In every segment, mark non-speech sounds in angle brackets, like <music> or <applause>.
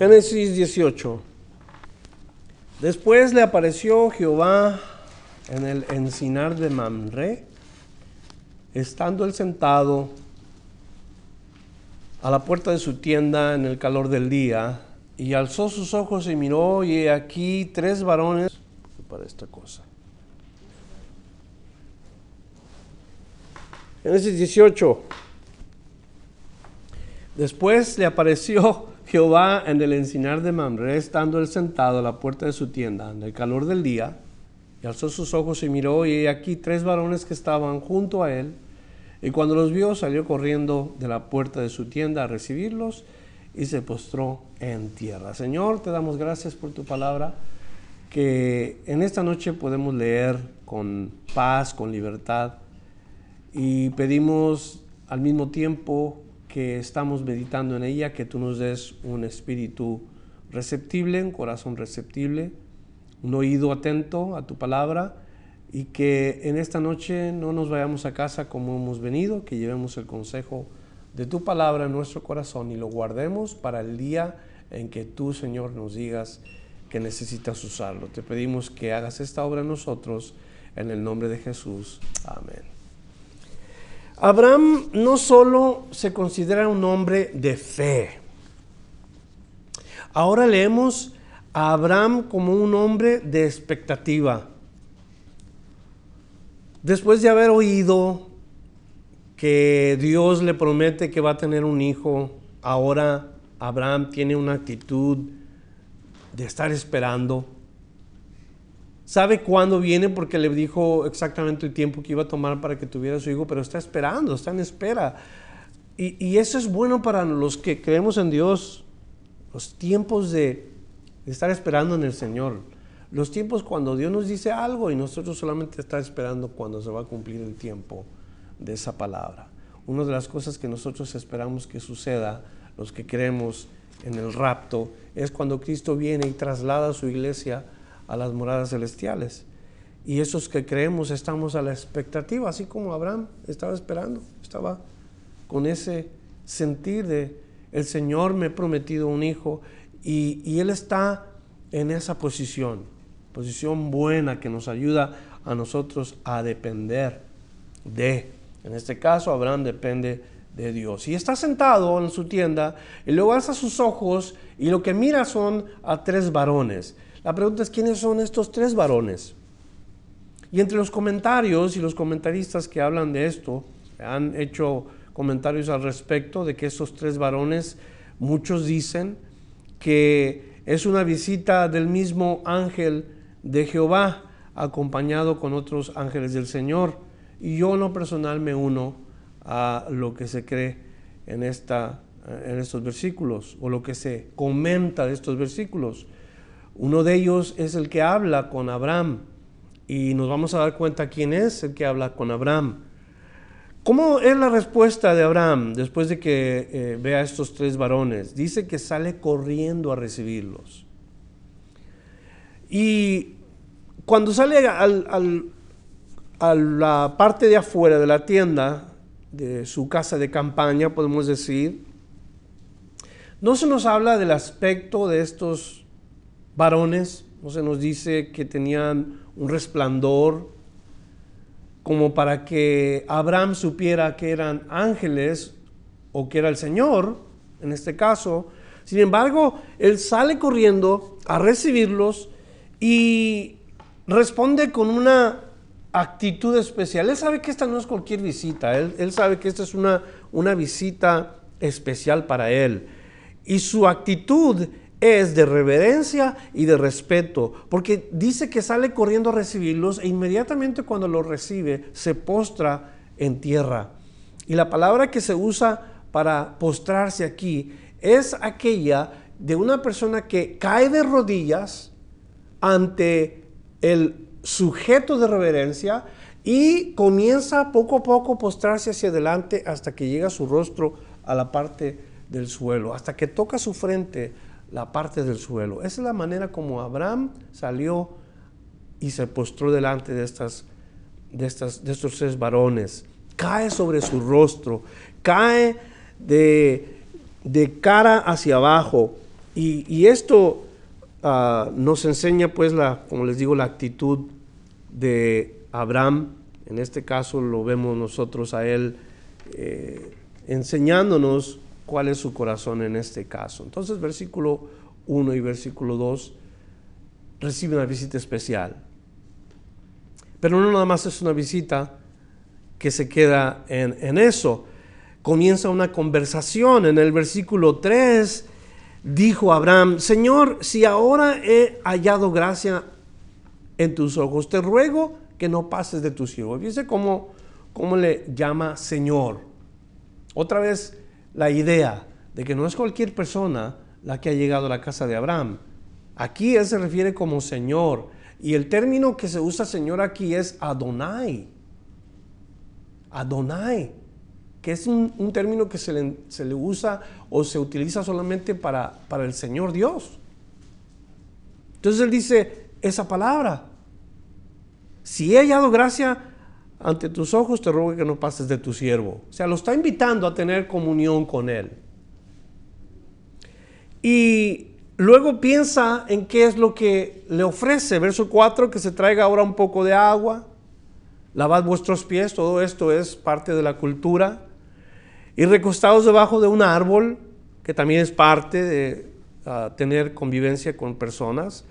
Génesis 18. Después le apareció Jehová en el encinar de Mamre, estando él sentado a la puerta de su tienda en el calor del día, y alzó sus ojos y miró, y aquí tres varones para esta cosa. Génesis 18. Después le apareció Jehová en el encinar de Mamre, estando él sentado a la puerta de su tienda, en el calor del día, y alzó sus ojos y miró, y aquí tres varones que estaban junto a él, y cuando los vio salió corriendo de la puerta de su tienda a recibirlos, y se postró en tierra. Señor, te damos gracias por tu palabra, que en esta noche podemos leer con paz, con libertad, y pedimos al mismo tiempo que estamos meditando en ella, que tú nos des un espíritu receptible, un corazón receptible, un oído atento a tu palabra y que en esta noche no nos vayamos a casa como hemos venido, que llevemos el consejo de tu palabra en nuestro corazón y lo guardemos para el día en que tú, Señor, nos digas que necesitas usarlo. Te pedimos que hagas esta obra en nosotros, en el nombre de Jesús. Amén. Abraham no solo se considera un hombre de fe, ahora leemos a Abraham como un hombre de expectativa. Después de haber oído que Dios le promete que va a tener un hijo, ahora Abraham tiene una actitud de estar esperando sabe cuándo viene porque le dijo exactamente el tiempo que iba a tomar para que tuviera su hijo, pero está esperando, está en espera. Y, eso es bueno para los que creemos en Dios, los tiempos de, estar esperando en el Señor, los tiempos cuando Dios nos dice algo y nosotros solamente estar esperando cuando se va a cumplir el tiempo de esa palabra. Una de las cosas que nosotros esperamos que suceda, los que creemos en el rapto, es cuando Cristo viene y traslada a su iglesia a las moradas celestiales. Y esos que creemos estamos a la expectativa, así como Abraham estaba esperando, estaba con ese sentir de el Señor me ha prometido un hijo y, y Él está en esa posición, posición buena que nos ayuda a nosotros a depender de. En este caso, Abraham depende de Dios. Y está sentado en su tienda y luego alza sus ojos y lo que mira son a tres varones. La pregunta es, ¿quiénes son estos tres varones? Y entre los comentarios y los comentaristas que hablan de esto, han hecho comentarios al respecto de que esos tres varones, muchos dicen que es una visita del mismo ángel de Jehová, acompañado con otros ángeles del Señor. Y yo en lo personal me uno a lo que se cree en, esta, en estos versículos, o lo que se comenta de estos versículos. Uno de ellos es el que habla con Abraham y nos vamos a dar cuenta quién es el que habla con Abraham. ¿Cómo es la respuesta de Abraham después de que eh, ve a estos tres varones? Dice que sale corriendo a recibirlos. Y cuando sale a la parte de afuera de la tienda, de su casa de campaña, podemos decir, no se nos habla del aspecto de estos varones, no se nos dice que tenían un resplandor como para que Abraham supiera que eran ángeles o que era el Señor, en este caso. Sin embargo, él sale corriendo a recibirlos y responde con una actitud especial. Él sabe que esta no es cualquier visita, él, sabe que esta es una, una visita especial para él. Y su actitud es de reverencia y de respeto, porque dice que sale corriendo a recibirlos e inmediatamente cuando los recibe se postra en tierra. Y la palabra que se usa para postrarse aquí es aquella de una persona que cae de rodillas ante el sujeto de reverencia y comienza poco a poco a postrarse hacia adelante hasta que llega su rostro a la parte del suelo, hasta que toca su frente la parte del suelo. Esa es la manera como Abraham salió y se postró delante de, estas, de, estas, de estos tres varones. Cae sobre su rostro, cae de, cara hacia abajo. Y, esto ah, nos enseña, pues, la, como les digo, la actitud de Abraham. En este caso lo vemos nosotros a él eh, enseñándonos cuál es su corazón en este caso. Entonces, versículo 1 y versículo 2 recibe una visita especial. Pero no nada más es una visita que se queda en, en eso. Comienza una conversación. En el versículo 3 dijo Abraham, Señor, si ahora he hallado gracia en tus ojos, te ruego que no pases de tu siervo. Fíjese cómo, cómo le llama Señor. Otra vez la idea de que no es cualquier persona la que ha llegado a la casa de Abraham. Aquí él se refiere como Señor. Y el término que se usa Señor aquí es Adonai. Adonai, que es un, término que se le, usa o se utiliza solamente para, para el Señor Dios. Entonces él dice esa palabra. Si he hallado gracia ante tus ojos, te ruego que no pases de tu siervo. O sea, lo está invitando a tener comunión con él. Y luego piensa en qué es lo que le ofrece. Verso 4, que se traiga ahora un poco de agua, lavad vuestros pies, todo esto es parte de la cultura. Y recostados debajo de un árbol, que también es parte de ah, tener convivencia con personas.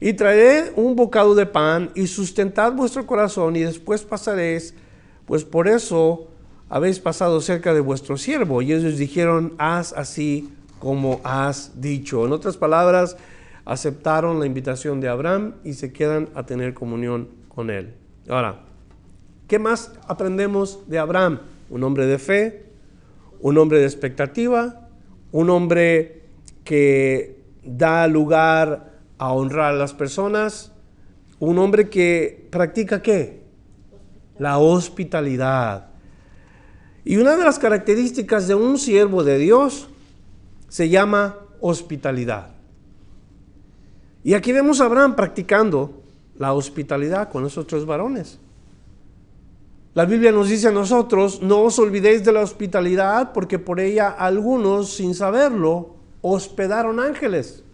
Y traeré un bocado de pan y sustentad vuestro corazón y después pasaréis, pues por eso habéis pasado cerca de vuestro siervo. Y ellos dijeron, haz así como has dicho. En otras palabras, aceptaron la invitación de Abraham y se quedan a tener comunión con él. Ahora, ¿qué más aprendemos de Abraham? Un hombre de fe, un hombre de expectativa, un hombre que da lugar a honrar a las personas, un hombre que practica qué? La hospitalidad. Y una de las características de un siervo de Dios se llama hospitalidad. Y aquí vemos a Abraham practicando la hospitalidad con esos tres varones. La Biblia nos dice a nosotros, no os olvidéis de la hospitalidad porque por ella algunos, sin saberlo, hospedaron ángeles.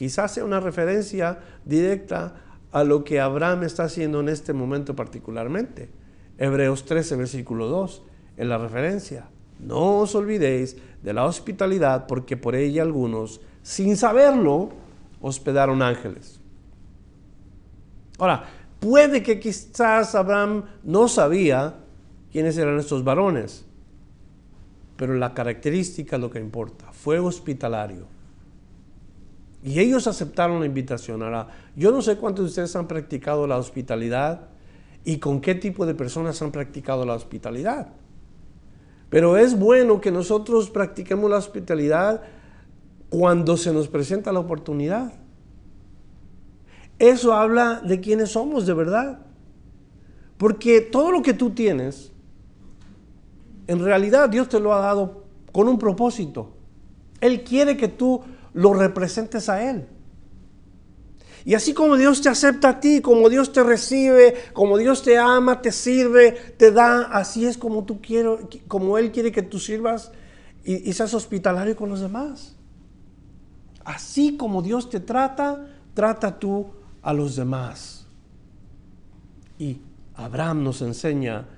Quizás sea una referencia directa a lo que Abraham está haciendo en este momento particularmente. Hebreos 13, versículo 2, en la referencia. No os olvidéis de la hospitalidad, porque por ella algunos, sin saberlo, hospedaron ángeles. Ahora, puede que quizás Abraham no sabía quiénes eran estos varones, pero la característica es lo que importa, fue hospitalario. Y ellos aceptaron la invitación. Ahora, yo no sé cuántos de ustedes han practicado la hospitalidad y con qué tipo de personas han practicado la hospitalidad. Pero es bueno que nosotros practiquemos la hospitalidad cuando se nos presenta la oportunidad. Eso habla de quiénes somos de verdad. Porque todo lo que tú tienes, en realidad Dios te lo ha dado con un propósito. Él quiere que tú lo representes a Él. Y así como Dios te acepta a ti, como Dios te recibe, como Dios te ama, te sirve, te da, así es como tú quieres, como Él quiere que tú sirvas y, seas hospitalario con los demás. Así como Dios te trata, trata tú a los demás. Y Abraham nos enseña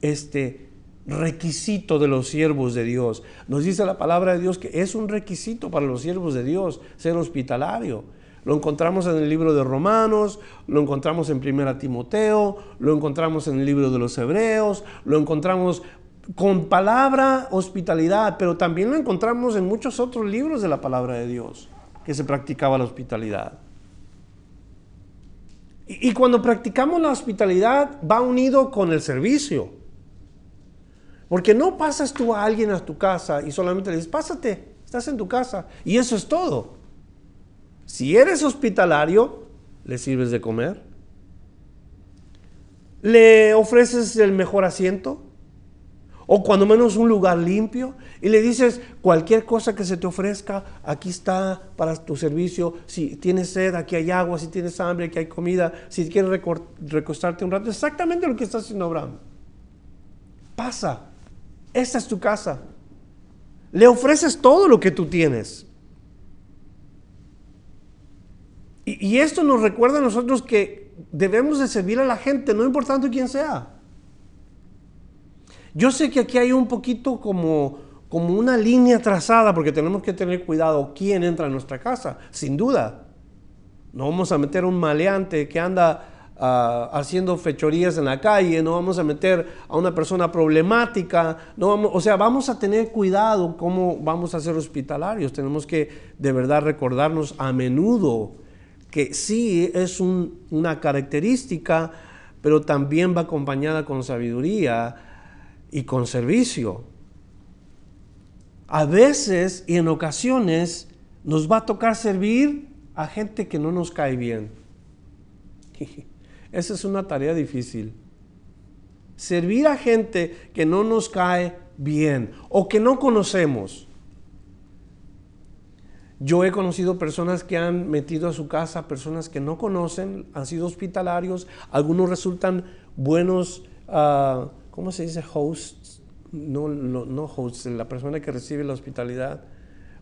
este requisito de los siervos de Dios. Nos dice la palabra de Dios que es un requisito para los siervos de Dios ser hospitalario. Lo encontramos en el libro de Romanos, lo encontramos en Primera Timoteo, lo encontramos en el libro de los Hebreos, lo encontramos con palabra hospitalidad, pero también lo encontramos en muchos otros libros de la palabra de Dios, que se practicaba la hospitalidad. Y, y cuando practicamos la hospitalidad va unido con el servicio. Porque no pasas tú a alguien a tu casa y solamente le dices, pásate, estás en tu casa. Y eso es todo. Si eres hospitalario, le sirves de comer. Le ofreces el mejor asiento. O cuando menos un lugar limpio. Y le dices, cualquier cosa que se te ofrezca, aquí está para tu servicio. Si tienes sed, aquí hay agua. Si tienes hambre, aquí hay comida. Si quieres recostarte un rato. Exactamente lo que está haciendo Abraham. Pasa. Esta es tu casa. Le ofreces todo lo que tú tienes. Y, esto nos recuerda a nosotros que debemos de servir a la gente, no importando quién sea. Yo sé que aquí hay un poquito como, como una línea trazada porque tenemos que tener cuidado quién entra a nuestra casa, sin duda. No vamos a meter un maleante que anda ah, haciendo fechorías en la calle, no vamos a meter a una persona problemática, no vamos, o sea, vamos a tener cuidado cómo vamos a ser hospitalarios. Tenemos que de verdad recordarnos a menudo que sí es una característica, pero también va acompañada con sabiduría y con servicio. A veces y en ocasiones nos va a tocar servir a gente que no nos cae bien. <laughs> Esa es una tarea difícil. Servir a gente que no nos cae bien o que no conocemos. Yo he conocido personas que han metido a su casa personas que no conocen, han sido hospitalarios, algunos resultan buenos, uh, ¿cómo se dice? Hosts, no, no, hosts, la persona que recibe la hospitalidad.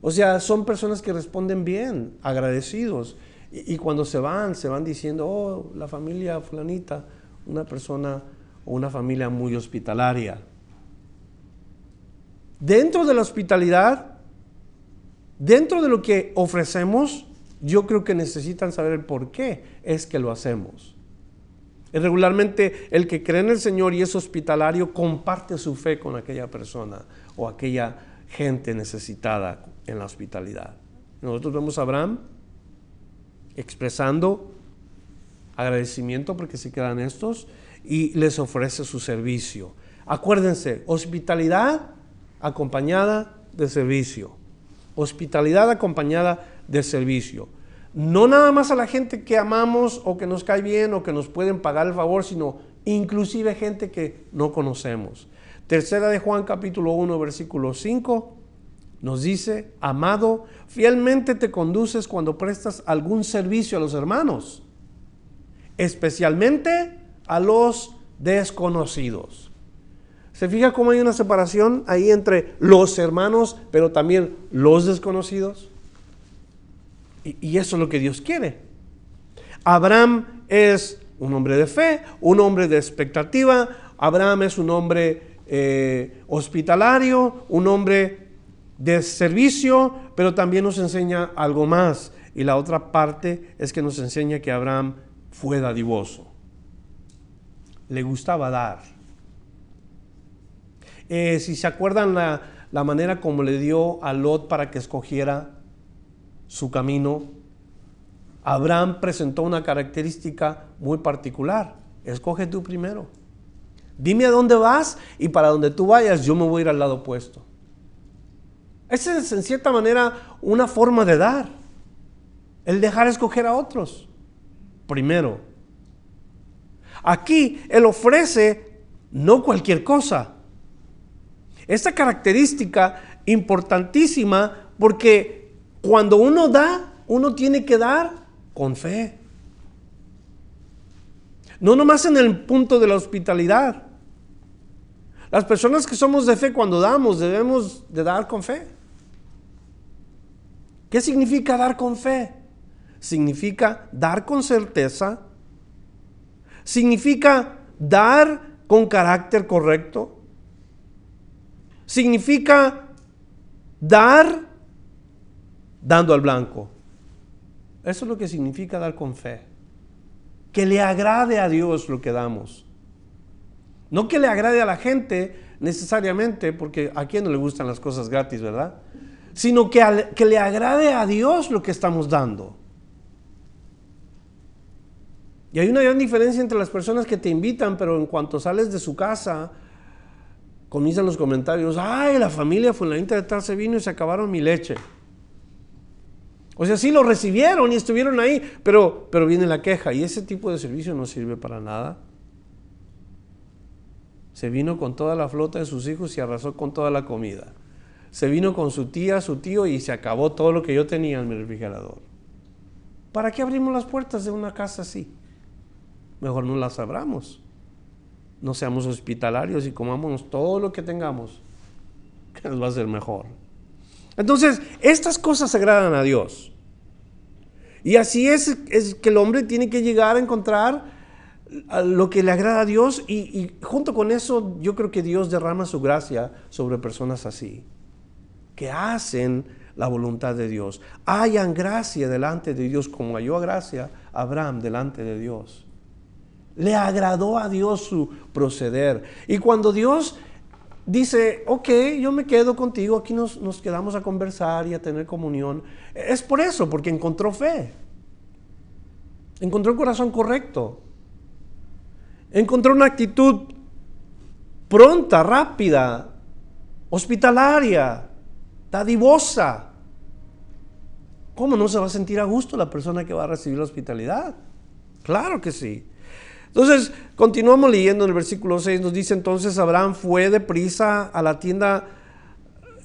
O sea, son personas que responden bien, agradecidos. Y, cuando se van, se van diciendo, oh, la familia fulanita, una persona o una familia muy hospitalaria. Dentro de la hospitalidad Dentro de lo que ofrecemos, yo creo que necesitan saber el por qué es que lo hacemos. regularmente el que cree en el Señor y es hospitalario comparte su fe con aquella persona o aquella gente necesitada en la hospitalidad. Nosotros vemos a Abraham expresando agradecimiento porque se quedan estos y les ofrece su servicio. Acuérdense, hospitalidad acompañada de servicio. Hospitalidad acompañada de servicio. No nada más a la gente que amamos o que nos cae bien o que nos pueden pagar el favor, sino inclusive gente que no conocemos. Tercera de Juan capítulo 1 versículo 5 nos dice, amado, fielmente te conduces cuando prestas algún servicio a los hermanos, especialmente a los desconocidos. ¿Se fija cómo hay una separación ahí entre los hermanos, pero también los desconocidos? Y, eso es lo que Dios quiere. Abraham es un hombre de fe, un hombre de expectativa. Abraham es un hombre eh, hospitalario, un hombre de servicio, pero también nos enseña algo más. Y la otra parte es que nos enseña que Abraham fue dadivoso. Le gustaba dar. Eh, si se acuerdan la, manera como le dio a Lot para que escogiera su camino, Abraham presentó una característica muy particular. Escoge tú primero. Dime a dónde vas y para donde tú vayas yo me voy a ir al lado opuesto. Esa es en cierta manera una forma de dar. El dejar escoger a otros. Primero. Aquí Él ofrece no cualquier cosa. Esta característica importantísima porque cuando uno da, uno tiene que dar con fe. No nomás en el punto de la hospitalidad. Las personas que somos de fe cuando damos debemos de dar con fe. ¿Qué significa dar con fe? Significa dar con certeza. Significa dar con carácter correcto significa dar dando al blanco. Eso es lo que significa dar con fe. Que le agrade a Dios lo que damos. No que le agrade a la gente necesariamente, porque a quien no le gustan las cosas gratis, ¿verdad? Sino que, que le agrade a Dios lo que estamos dando. Y hay una gran diferencia entre las personas que te invitan, pero en cuanto sales de su casa, comienzan los comentarios, ay, la familia fue la de tal se vino y se acabaron mi leche. O sea, sí lo recibieron y estuvieron ahí, pero, pero viene la queja y ese tipo de servicio no sirve para nada. Se vino con toda la flota de sus hijos y arrasó con toda la comida. Se vino con su tía, su tío y se acabó todo lo que yo tenía en mi refrigerador. ¿Para qué abrimos las puertas de una casa así? Mejor no las abramos. No seamos hospitalarios y comamos todo lo que tengamos, <laughs> que nos va a ser mejor. Entonces, estas cosas agradan a Dios. Y así es, es que el hombre tiene que llegar a encontrar lo que le agrada a Dios y, junto con eso yo creo que Dios derrama su gracia sobre personas así, que hacen la voluntad de Dios, hayan gracia delante de Dios como halló gracia Abraham delante de Dios. Le agradó a Dios su proceder. Y cuando Dios dice, ok, yo me quedo contigo, aquí nos, quedamos a conversar y a tener comunión. Es por eso, porque encontró fe. Encontró el corazón correcto. Encontró una actitud pronta, rápida, hospitalaria, dadivosa. ¿Cómo no se va a sentir a gusto la persona que va a recibir la hospitalidad? Claro que sí. Entonces, continuamos leyendo en el versículo 6, nos dice entonces Abraham fue deprisa a la tienda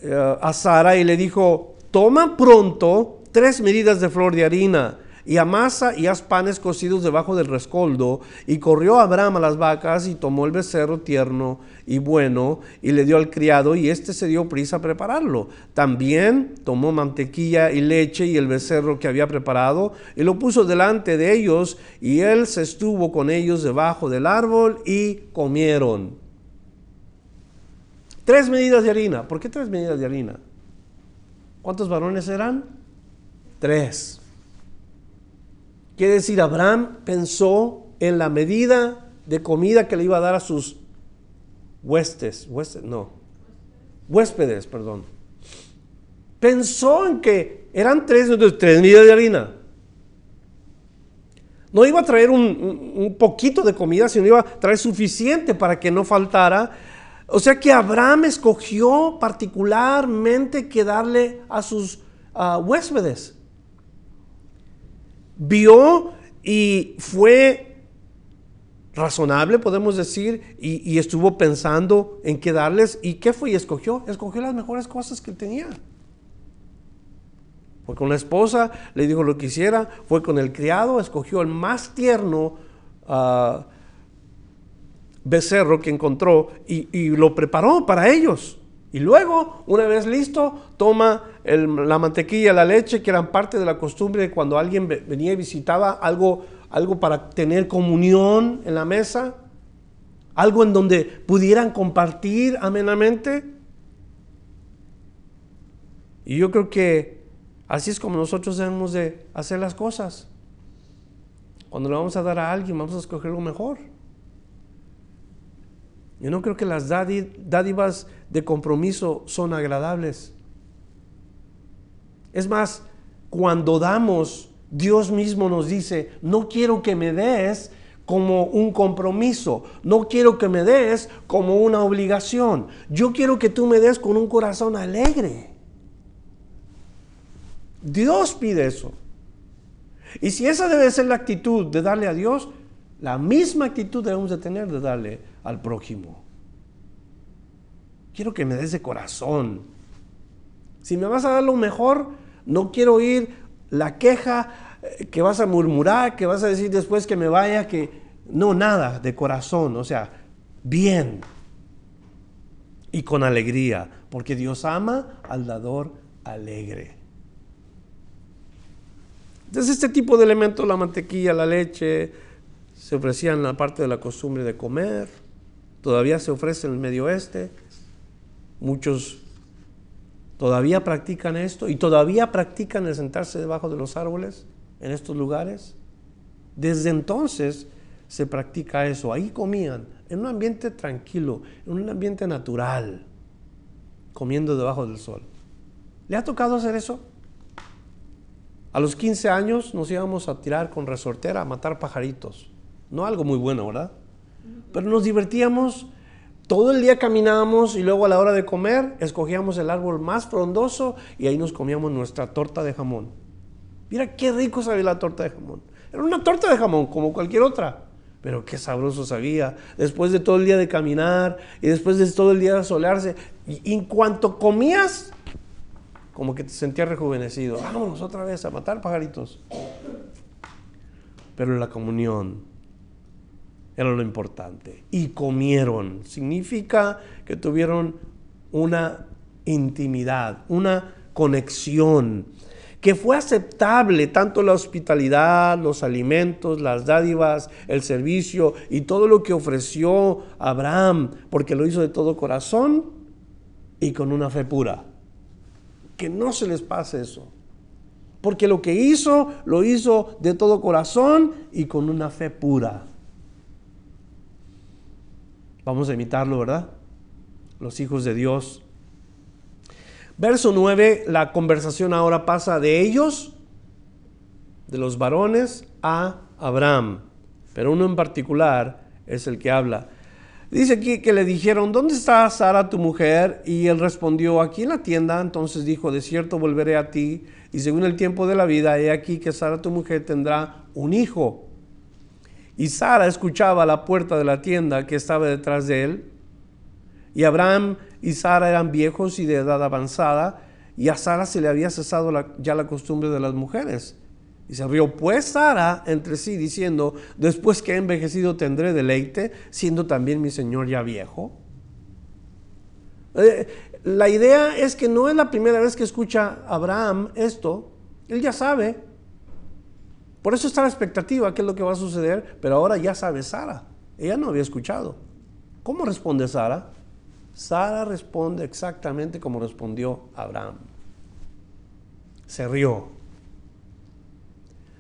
eh, a Sara y le dijo, toma pronto tres medidas de flor de harina y amasa y haz panes cocidos debajo del rescoldo. Y corrió Abraham a las vacas y tomó el becerro tierno y bueno y le dio al criado y éste se dio prisa a prepararlo. También tomó mantequilla y leche y el becerro que había preparado y lo puso delante de ellos y él se estuvo con ellos debajo del árbol y comieron. Tres medidas de harina. ¿Por qué tres medidas de harina? ¿Cuántos varones eran? Tres. Quiere decir, Abraham pensó en la medida de comida que le iba a dar a sus huestes, no, huéspedes, perdón. Pensó en que eran tres, tres medidas de harina. No iba a traer un, un, poquito de comida, sino iba a traer suficiente para que no faltara. O sea que Abraham escogió particularmente que darle a sus huéspedes vio y fue razonable, podemos decir, y, estuvo pensando en qué darles. ¿Y qué fue? Y escogió, escogió las mejores cosas que tenía. Fue con la esposa, le dijo lo que hiciera, fue con el criado, escogió el más tierno ah, becerro que encontró y lo preparó para ellos. Y luego, una vez listo, toma la mantequilla, la leche, que eran parte de la costumbre cuando alguien venía y visitaba algo, algo para tener comunión en la mesa, algo en donde pudieran compartir amenamente. Y yo creo que así es como nosotros debemos de hacer las cosas. Cuando le vamos a dar a alguien, vamos a escoger lo mejor. Yo no creo que las dádivas de compromiso son agradables. Es más, cuando damos, Dios mismo nos dice, no quiero que me des como un compromiso, no quiero que me des como una obligación, yo quiero que tú me des con un corazón alegre. Dios pide eso. Y si esa debe ser la actitud de darle a Dios, la misma actitud debemos de tener de darle al prójimo. Quiero que me des de corazón. Si me vas a dar lo mejor, no quiero oír la queja eh, que vas a murmurar, que vas a decir después que me vaya, que no, nada, de corazón, o sea, bien y con alegría, porque Dios ama al dador alegre. Entonces este tipo de elementos, la mantequilla, la leche, se ofrecían la parte de la costumbre de comer, todavía se ofrece en el medio oeste, muchos todavía practican esto y todavía practican el sentarse debajo de los árboles en estos lugares. Desde entonces se practica eso, ahí comían, en un ambiente tranquilo, en un ambiente natural, comiendo debajo del sol. ¿Le ha tocado hacer eso? A los 15 años nos íbamos a tirar con resortera a matar pajaritos. No algo muy bueno, ¿verdad? Pero nos divertíamos Todo el día caminábamos y luego a la hora de comer escogíamos el árbol más frondoso y ahí nos comíamos nuestra torta de jamón. Mira qué rico sabía la torta de jamón. Era una torta de jamón como cualquier otra, pero qué sabroso sabía. Después de todo el día de caminar y después de todo el día de solearse, en cuanto comías, como que te sentías rejuvenecido. Vámonos otra vez a matar pajaritos. Pero la comunión era lo importante. Y comieron. Significa que tuvieron una intimidad, una conexión, que fue aceptable tanto la hospitalidad, los alimentos, las dádivas, el servicio y todo lo que ofreció Abraham, porque lo hizo de todo corazón y con una fe pura. Que no se les pase eso. Porque lo que hizo, lo hizo de todo corazón y con una fe pura. Vamos a imitarlo, ¿verdad? Los hijos de Dios. Verso 9, la conversación ahora pasa de ellos, de los varones, a Abraham. Pero uno en particular es el que habla. Dice aquí que le dijeron, ¿dónde está Sara tu mujer? Y él respondió, aquí en la tienda. Entonces dijo, de cierto volveré a ti. Y según el tiempo de la vida, he aquí que Sara tu mujer tendrá un hijo. Y Sara escuchaba a la puerta de la tienda que estaba detrás de él. Y Abraham y Sara eran viejos y de edad avanzada, y a Sara se le había cesado ya la costumbre de las mujeres. Y se rió pues Sara entre sí, diciendo, después que he envejecido tendré deleite, siendo también mi señor ya viejo. Eh, la idea es que no es la primera vez que escucha Abraham esto, él ya sabe, por eso está la expectativa, qué es lo que va a suceder, pero ahora ya sabe Sara. Ella no había escuchado. ¿Cómo responde Sara? Sara responde exactamente como respondió Abraham. Se rió.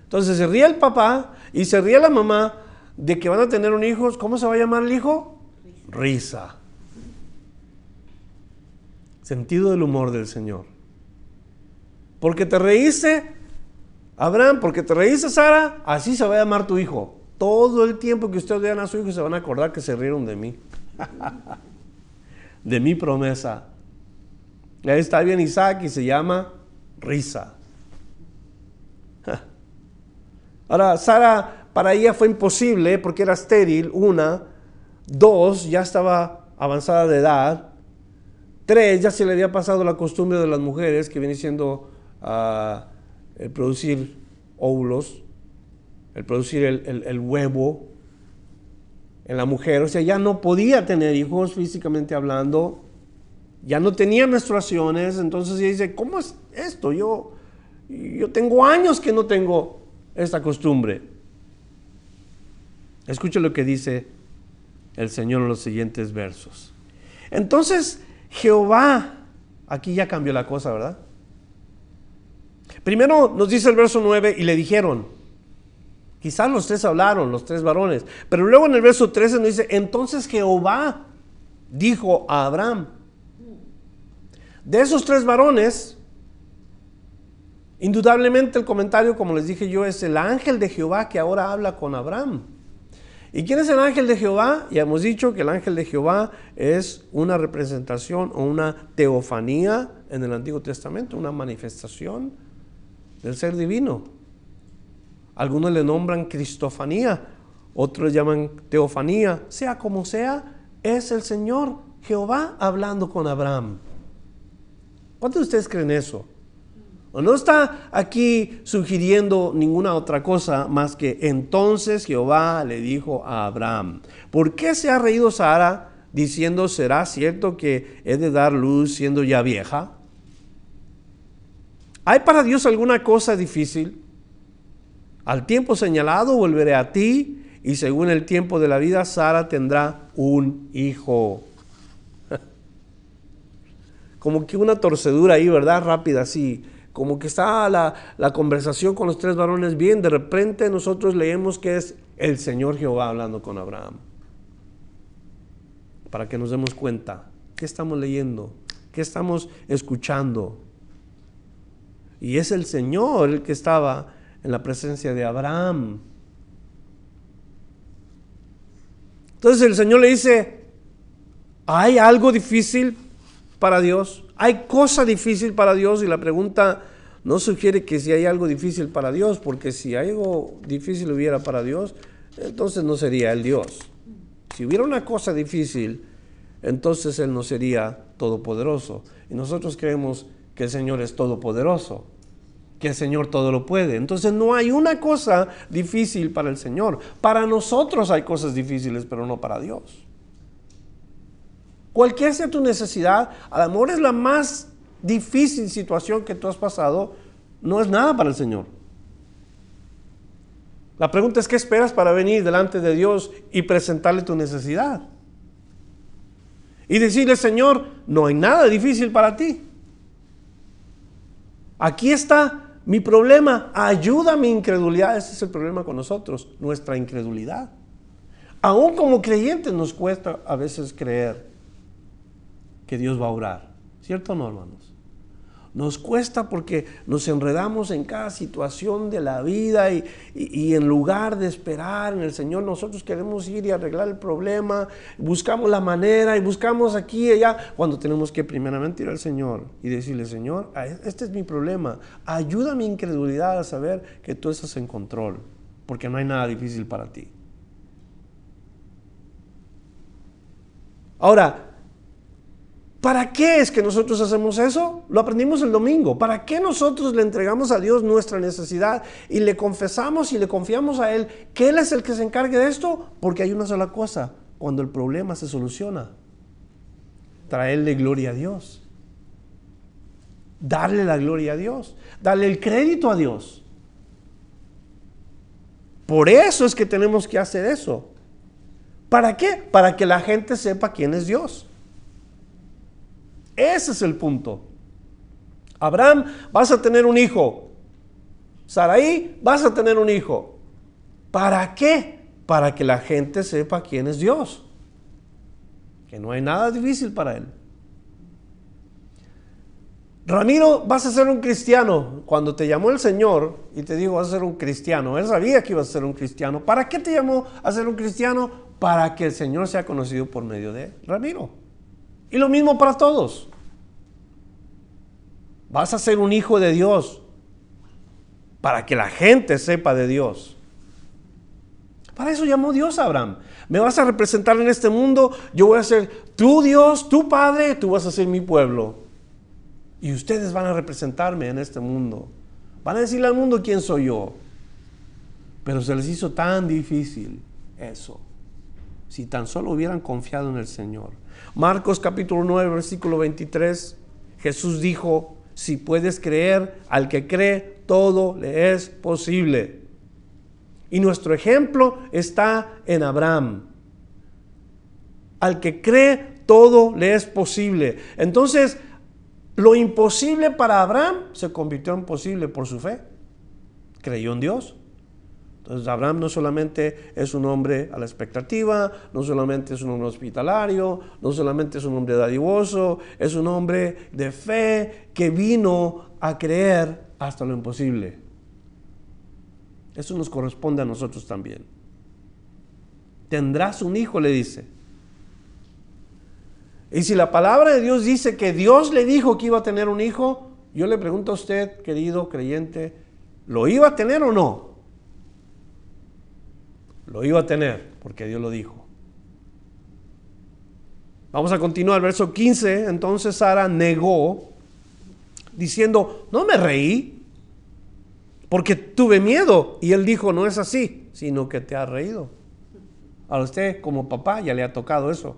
Entonces se ríe el papá y se ríe la mamá de que van a tener un hijo. ¿Cómo se va a llamar el hijo? Risa. Sentido del humor del Señor. Porque te reíste, Abraham, porque te reíste, Sara, así se va a llamar tu hijo. Todo el tiempo que ustedes vean a su hijo se van a acordar que se rieron de mí. <laughs> de mi promesa. Ahí está bien Isaac y se llama risa. <laughs> Ahora, Sara, para ella fue imposible porque era estéril, una. Dos, ya estaba avanzada de edad. Tres, ya se le había pasado la costumbre de las mujeres, que viene siendo ah, el producir óvulos, el producir el, huevo en la mujer. O sea, ya no podía tener hijos físicamente hablando, ya no tenía menstruaciones. Entonces ella dice, ¿cómo es esto? Yo, yo tengo años que no tengo esta costumbre. Escuche lo que dice el Señor en los siguientes versos. Entonces Jehová, aquí ya cambió la cosa, ¿verdad? Primero nos dice el verso 9 y le dijeron, quizás los tres hablaron, los tres varones, pero luego en el verso 13 nos dice, entonces Jehová dijo a Abraham, de esos tres varones, indudablemente el comentario, como les dije yo, es el ángel de Jehová que ahora habla con Abraham. ¿Y quién es el ángel de Jehová? Ya hemos dicho que el ángel de Jehová es una representación o una teofanía en el Antiguo Testamento, una manifestación del ser divino. Algunos le nombran cristofanía, otros llaman teofanía, sea como sea, es el Señor Jehová hablando con Abraham. ¿Cuántos de ustedes creen eso? No está aquí sugiriendo ninguna otra cosa más que entonces Jehová le dijo a Abraham, ¿por qué se ha reído Sara diciendo, ¿será cierto que he de dar luz siendo ya vieja? ¿Hay para Dios alguna cosa difícil? Al tiempo señalado volveré a ti y según el tiempo de la vida Sara tendrá un hijo. <laughs> Como que una torcedura ahí, ¿verdad? Rápida, así. Como que está la, la conversación con los tres varones bien. De repente nosotros leemos que es el Señor Jehová hablando con Abraham. Para que nos demos cuenta. ¿Qué estamos leyendo? ¿Qué estamos escuchando? Y es el Señor el que estaba en la presencia de Abraham. Entonces el Señor le dice, ¿Hay algo difícil para Dios? ¿Hay cosa difícil para Dios? Y la pregunta no sugiere que si hay algo difícil para Dios, porque si algo difícil hubiera para Dios, entonces no sería el Dios. Si hubiera una cosa difícil, entonces Él no sería todopoderoso. Y nosotros creemos que el Señor es todopoderoso, que el Señor todo lo puede. Entonces no hay una cosa difícil para el Señor. Para nosotros hay cosas difíciles, pero no para Dios. Cualquier sea tu necesidad, a lo mejor es la más difícil situación que tú has pasado, no es nada para el Señor. La pregunta es, ¿qué esperas para venir delante de Dios y presentarle tu necesidad? Y decirle, Señor, no hay nada difícil para ti. Aquí está mi problema, ayuda mi incredulidad. Ese es el problema con nosotros, nuestra incredulidad. Aún como creyentes nos cuesta a veces creer que Dios va a orar. ¿Cierto o no, hermanos? Nos cuesta porque nos enredamos en cada situación de la vida y, en lugar de esperar en el Señor, nosotros queremos ir y arreglar el problema, buscamos la manera y buscamos aquí y allá, cuando tenemos que primeramente ir al Señor y decirle, Señor, este es mi problema, ayuda a mi incredulidad a saber que tú estás en control, porque no hay nada difícil para ti. Ahora, ¿Para qué es que nosotros hacemos eso? Lo aprendimos el domingo. ¿Para qué nosotros le entregamos a Dios nuestra necesidad y le confesamos y le confiamos a Él que Él es el que se encargue de esto? Porque hay una sola cosa, cuando el problema se soluciona, traerle gloria a Dios. Darle la gloria a Dios, darle el crédito a Dios. Por eso es que tenemos que hacer eso. ¿Para qué? Para que la gente sepa quién es Dios. Ese es el punto. Abraham, vas a tener un hijo. Saraí, vas a tener un hijo. ¿Para qué? Para que la gente sepa quién es Dios. Que no hay nada difícil para él. Ramiro, vas a ser un cristiano. Cuando te llamó el Señor y te dijo, vas a ser un cristiano, él sabía que ibas a ser un cristiano. ¿Para qué te llamó a ser un cristiano? Para que el Señor sea conocido por medio de Ramiro. Y lo mismo para todos. Vas a ser un hijo de Dios para que la gente sepa de Dios. Para eso llamó Dios a Abraham. Me vas a representar en este mundo, yo voy a ser tu Dios, tu Padre, tú vas a ser mi pueblo. Y ustedes van a representarme en este mundo. Van a decirle al mundo quién soy yo. Pero se les hizo tan difícil eso. Si tan solo hubieran confiado en el Señor. Marcos capítulo 9, versículo 23, Jesús dijo, si puedes creer, al que cree, todo le es posible. Y nuestro ejemplo está en Abraham. Al que cree, todo le es posible. Entonces, lo imposible para Abraham se convirtió en posible por su fe. Creyó en Dios. Entonces Abraham no solamente es un hombre a la expectativa, no solamente es un hombre hospitalario, no solamente es un hombre dadivoso, es un hombre de fe que vino a creer hasta lo imposible. Eso nos corresponde a nosotros también. Tendrás un hijo, le dice. Y si la palabra de Dios dice que Dios le dijo que iba a tener un hijo, yo le pregunto a usted, querido creyente, ¿lo iba a tener o no? Lo iba a tener porque Dios lo dijo. Vamos a continuar, verso 15. Entonces Sara negó, diciendo, no me reí, porque tuve miedo. Y él dijo, no es así, sino que te ha reído. A usted como papá ya le ha tocado eso.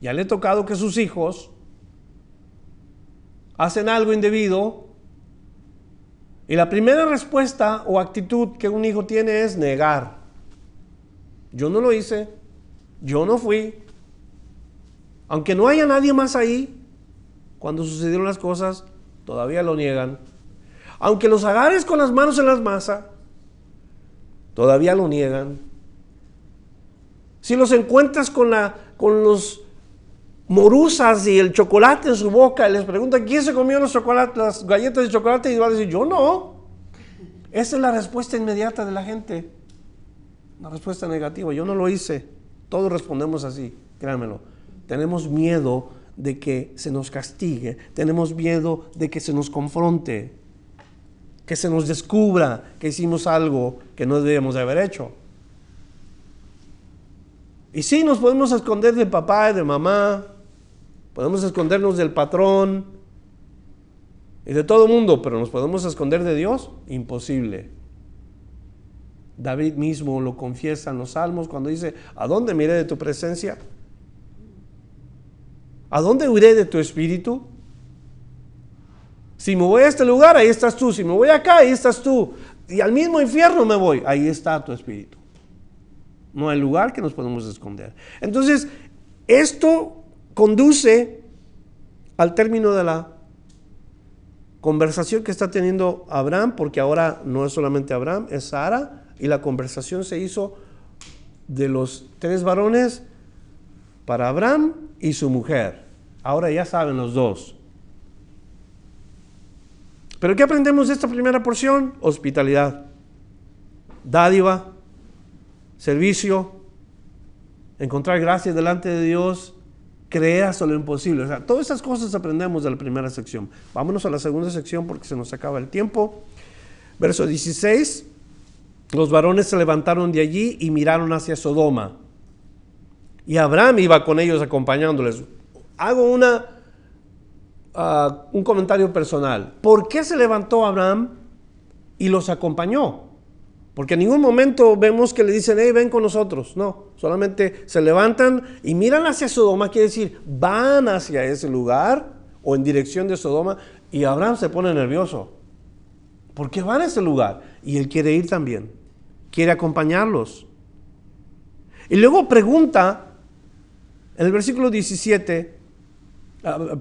Ya le ha tocado que sus hijos hacen algo indebido y la primera respuesta o actitud que un hijo tiene es negar. Yo no lo hice, yo no fui. Aunque no haya nadie más ahí, cuando sucedieron las cosas, todavía lo niegan. Aunque los agarres con las manos en las masas, todavía lo niegan. Si los encuentras con, la, con los morusas y el chocolate en su boca y les pregunta quién se comió los chocolates, las galletas de chocolate y va a decir yo no. Esa es la respuesta inmediata de la gente. Una respuesta negativa. Yo no lo hice. Todos respondemos así. créanmelo. Tenemos miedo de que se nos castigue, tenemos miedo de que se nos confronte, que se nos descubra que hicimos algo que no debíamos de haber hecho. Y sí, nos podemos esconder de papá y de mamá, podemos escondernos del patrón y de todo mundo, pero nos podemos esconder de Dios, imposible. David mismo lo confiesa en los salmos cuando dice, ¿a dónde miré de tu presencia? ¿A dónde huiré de tu espíritu? Si me voy a este lugar, ahí estás tú. Si me voy acá, ahí estás tú. Y al mismo infierno me voy, ahí está tu espíritu. No hay lugar que nos podemos esconder. Entonces, esto conduce al término de la conversación que está teniendo Abraham, porque ahora no es solamente Abraham, es Sara, y la conversación se hizo de los tres varones para Abraham y su mujer. Ahora ya saben los dos. Pero ¿qué aprendemos de esta primera porción? Hospitalidad, dádiva, servicio, encontrar gracia delante de Dios, creer hasta lo imposible. O sea, todas esas cosas aprendemos de la primera sección. Vámonos a la segunda sección porque se nos acaba el tiempo. Verso 16. Los varones se levantaron de allí y miraron hacia Sodoma. Y Abraham iba con ellos acompañándoles. Hago una, ah, un comentario personal. ¿Por qué se levantó Abraham y los acompañó? Porque en ningún momento vemos que le dicen, hey, ven con nosotros. No, solamente se levantan y miran hacia Sodoma, quiere decir, van hacia ese lugar o en dirección de Sodoma y Abraham se pone nervioso. ¿Por qué van a ese lugar? Y él quiere ir también, quiere acompañarlos. Y luego pregunta en el versículo 17,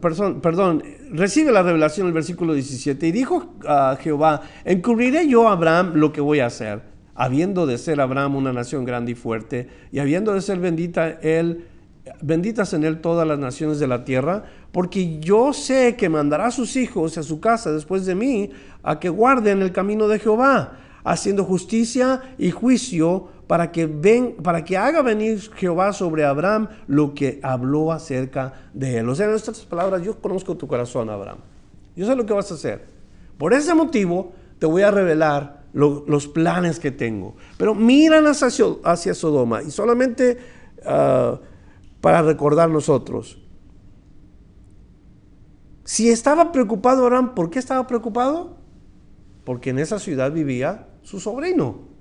Perdón, perdón, recibe la revelación el versículo 17 y dijo a Jehová, encubriré yo a Abraham lo que voy a hacer, habiendo de ser Abraham una nación grande y fuerte, y habiendo de ser bendita él, benditas en él todas las naciones de la tierra, porque yo sé que mandará a sus hijos a su casa después de mí a que guarden el camino de Jehová, haciendo justicia y juicio para que, ven, para que haga venir Jehová sobre Abraham lo que habló acerca de él. O sea, en estas palabras, yo conozco tu corazón, Abraham. Yo sé lo que vas a hacer. Por ese motivo, te voy a revelar los planes que tengo. Pero miran hacia, Sodoma y solamente ah, para recordar nosotros. Si estaba preocupado Abraham, ¿por qué estaba preocupado? Porque en esa ciudad vivía su sobrino.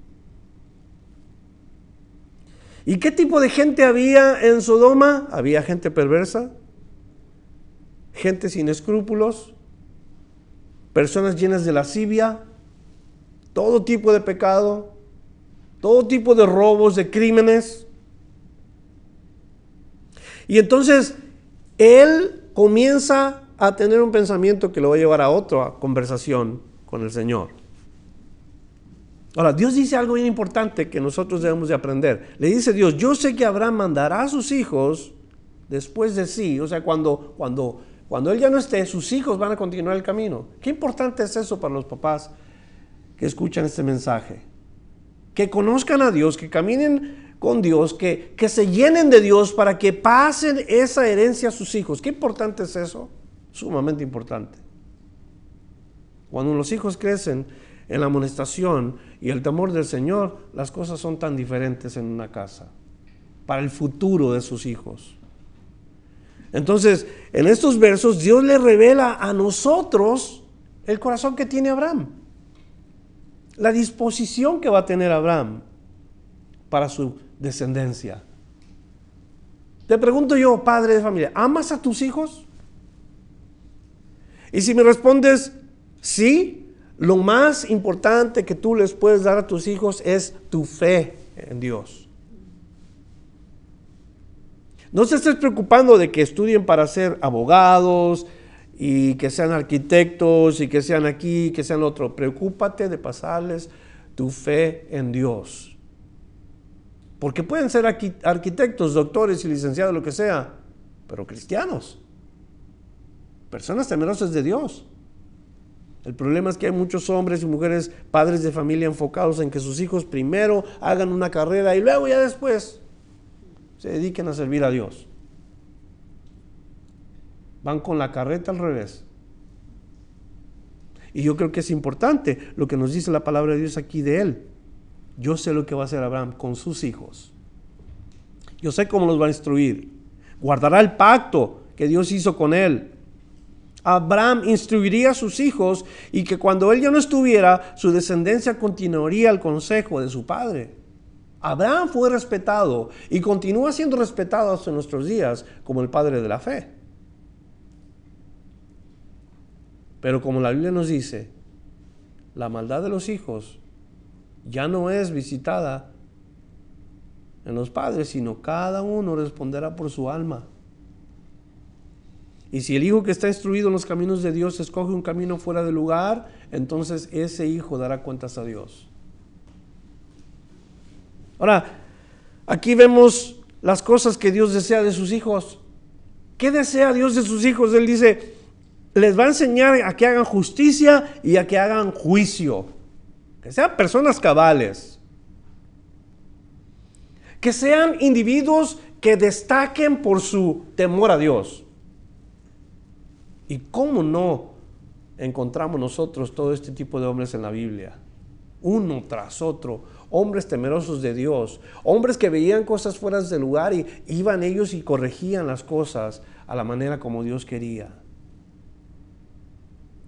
¿Y qué tipo de gente había en Sodoma? Había gente perversa, gente sin escrúpulos, personas llenas de lascivia, todo tipo de pecado, todo tipo de robos, de crímenes. Y entonces él comienza a tener un pensamiento que lo va a llevar a otra conversación con el Señor. Ahora, Dios dice algo bien importante que nosotros debemos de aprender. Le dice Dios, yo sé que Abraham mandará a sus hijos después de sí. O sea, cuando, cuando, cuando él ya no esté, sus hijos van a continuar el camino. Qué importante es eso para los papás que escuchan este mensaje. Que conozcan a Dios, que caminen con Dios, que, que se llenen de Dios para que pasen esa herencia a sus hijos. Qué importante es eso. Sumamente importante. Cuando los hijos crecen, en la amonestación y el temor del Señor, las cosas son tan diferentes en una casa, para el futuro de sus hijos. Entonces, en estos versos, Dios le revela a nosotros el corazón que tiene Abraham, la disposición que va a tener Abraham para su descendencia. Te pregunto yo, padre de familia, ¿amas a tus hijos? Y si me respondes sí, lo más importante que tú les puedes dar a tus hijos es tu fe en Dios. No se estés preocupando de que estudien para ser abogados y que sean arquitectos y que sean aquí, que sean otro. Preocúpate de pasarles tu fe en Dios. Porque pueden ser arquitectos, doctores y licenciados, lo que sea, pero cristianos. Personas temerosas de Dios. El problema es que hay muchos hombres y mujeres, padres de familia enfocados en que sus hijos primero hagan una carrera y luego ya después se dediquen a servir a Dios. van con la carreta al revés. Y yo creo que es importante lo que nos dice la palabra de Dios aquí de él. Yo sé lo que va a hacer Abraham con sus hijos. Yo sé cómo los va a instruir. Guardará el pacto que Dios hizo con él. Abraham instruiría a sus hijos y que cuando él ya no estuviera, su descendencia continuaría el consejo de su padre. Abraham fue respetado y continúa siendo respetado hasta nuestros días como el padre de la fe. Pero como la Biblia nos dice, la maldad de los hijos ya no es visitada en los padres, sino cada uno responderá por su alma. Y si el hijo que está instruido en los caminos de Dios escoge un camino fuera de lugar, entonces ese hijo dará cuentas a Dios. Ahora, aquí vemos las cosas que Dios desea de sus hijos. ¿Qué desea Dios de sus hijos? Él dice, les va a enseñar a que hagan justicia y a que hagan juicio. Que sean personas cabales. Que sean individuos que destaquen por su temor a Dios. ¿Y cómo no encontramos nosotros todo este tipo de hombres en la Biblia? Uno tras otro hombres temerosos de Dios, hombres que veían cosas fuera de lugar y iban ellos y corregían las cosas a la manera como Dios quería.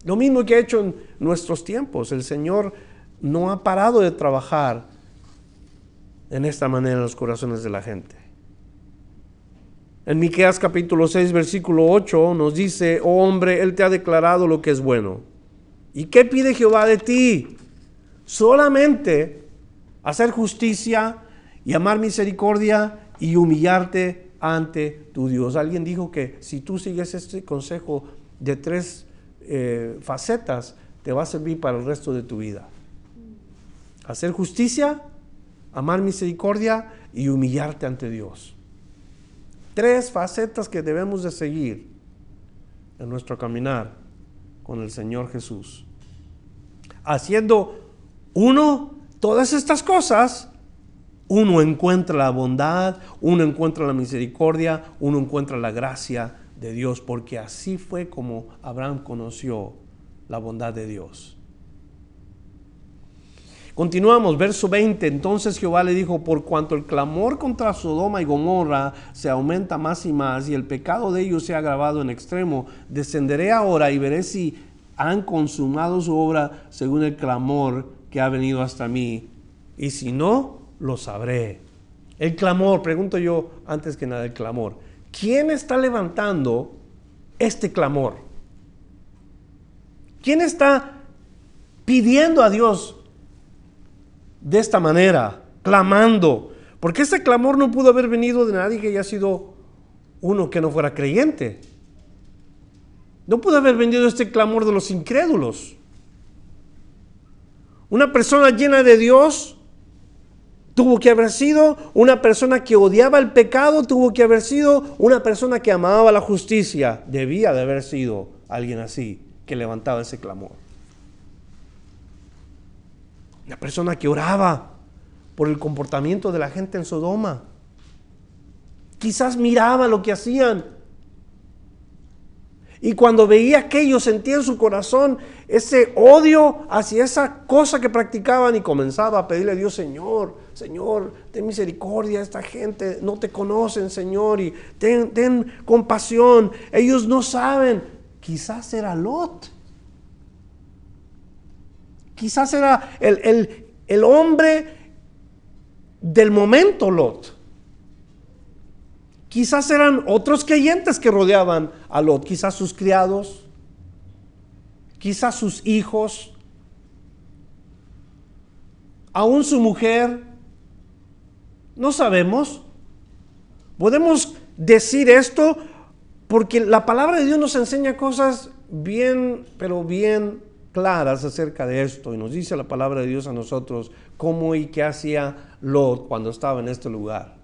Lo mismo que ha hecho en nuestros tiempos, el Señor no ha parado de trabajar en esta manera en los corazones de la gente. En Miqueas capítulo 6 versículo 8 nos dice, "Oh hombre, él te ha declarado lo que es bueno." ¿Y qué pide Jehová de ti? Solamente hacer justicia y amar misericordia y humillarte ante tu Dios. Alguien dijo que si tú sigues este consejo de tres eh, facetas, te va a servir para el resto de tu vida. Hacer justicia, amar misericordia y humillarte ante Dios. Tres facetas que debemos de seguir en nuestro caminar con el Señor Jesús. Haciendo uno todas estas cosas, uno encuentra la bondad, uno encuentra la misericordia, uno encuentra la gracia de Dios, porque así fue como Abraham conoció la bondad de Dios. Continuamos, verso 20. Entonces Jehová le dijo, por cuanto el clamor contra Sodoma y Gomorra se aumenta más y más y el pecado de ellos se ha agravado en extremo, descenderé ahora y veré si han consumado su obra según el clamor que ha venido hasta mí, y si no, lo sabré. El clamor, pregunto yo antes que nada el clamor. ¿Quién está levantando este clamor? ¿Quién está pidiendo a Dios de esta manera, clamando? Porque ese clamor no pudo haber venido de nadie que haya sido uno que no fuera creyente. No pudo haber venido este clamor de los incrédulos. Una persona llena de Dios tuvo que haber sido una persona que odiaba el pecado, tuvo que haber sido una persona que amaba la justicia. Debía de haber sido alguien así que levantaba ese clamor. Una persona que oraba por el comportamiento de la gente en Sodoma. Quizás miraba lo que hacían y cuando veía aquello, sentía en su corazón ese odio hacia esa cosa que practicaban y comenzaba a pedirle a Dios, Señor, Señor, ten misericordia a esta gente, no te conocen, Señor, y ten, compasión. Ellos no saben, quizás era Lot. Quizás era el, el hombre del momento Lot. Quizás eran otros creyentes que rodeaban a Lot, quizás sus criados, quizás sus hijos, aún su mujer. No sabemos. Podemos decir esto porque la palabra de Dios nos enseña cosas bien, pero bien claras acerca de esto. Y nos dice la palabra de Dios a nosotros cómo y qué hacía Lot cuando estaba en este lugar.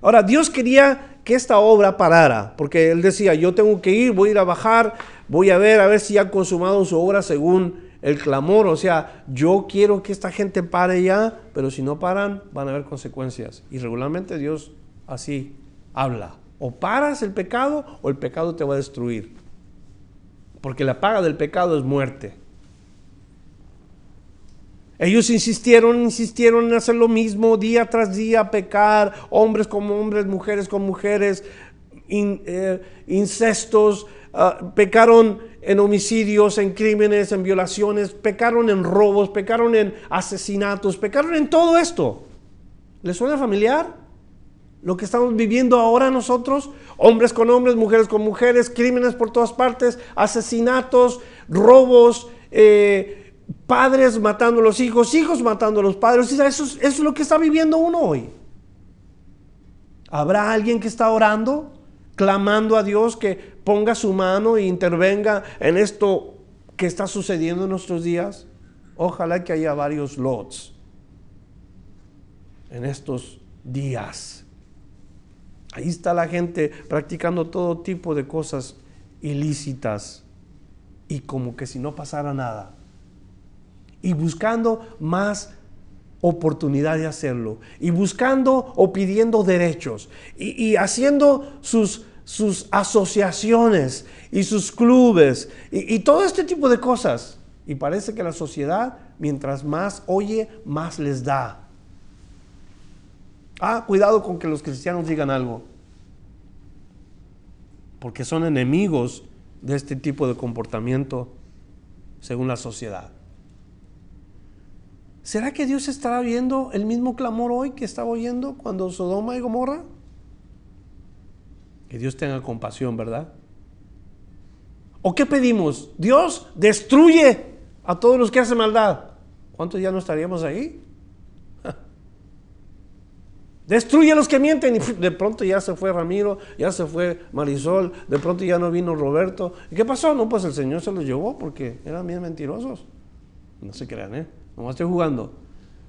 Ahora, Dios quería que esta obra parara, porque Él decía, yo tengo que ir, voy a ir a bajar, voy a ver a ver si ha consumado su obra según el clamor. O sea, yo quiero que esta gente pare ya, pero si no paran, van a haber consecuencias. Y regularmente Dios así habla O paras el pecado o el pecado te va a destruir. Porque la paga del pecado es muerte. Ellos insistieron, insistieron en hacer lo mismo día tras día, pecar, hombres como hombres, mujeres con mujeres, eh, incestos, ah, pecaron en homicidios, en crímenes, en violaciones, pecaron en robos, pecaron en asesinatos, pecaron en todo esto. ¿Les suena familiar? Lo que estamos viviendo ahora nosotros, hombres con hombres, mujeres con mujeres, crímenes por todas partes, asesinatos, robos, eh, padres matando a los hijos, hijos matando a los padres. Eso eso es lo que está viviendo uno hoy. ¿Habrá alguien que está orando? clamando a Dios que ponga su mano e intervenga en esto que está sucediendo en nuestros días? Ojalá que haya varios lots en estos días. Ahí está la gente practicando todo tipo de cosas ilícitas y como que si no pasara nada. Y buscando más oportunidad de hacerlo y buscando o pidiendo derechos y, haciendo sus, sus asociaciones y sus clubes y, y todo este tipo de cosas. Y parece que la sociedad, mientras más oye, más les da. Ah, cuidado con que los cristianos digan algo, porque son enemigos de este tipo de comportamiento según la sociedad. ¿Será que Dios estará viendo el mismo clamor hoy que estaba oyendo cuando Sodoma y Gomorra? Que Dios tenga compasión, ¿verdad? ¿O qué pedimos? Dios destruye a todos los que hacen maldad. ¿Cuántos ya no estaríamos ahí? Destruye a los que mienten y de pronto ya se fue Ramiro, ya se fue Marisol, de pronto ya no vino Roberto. ¿Y qué pasó? No, pues el Señor se los llevó porque eran bien mentirosos. No se crean, ¿eh? No estoy jugando.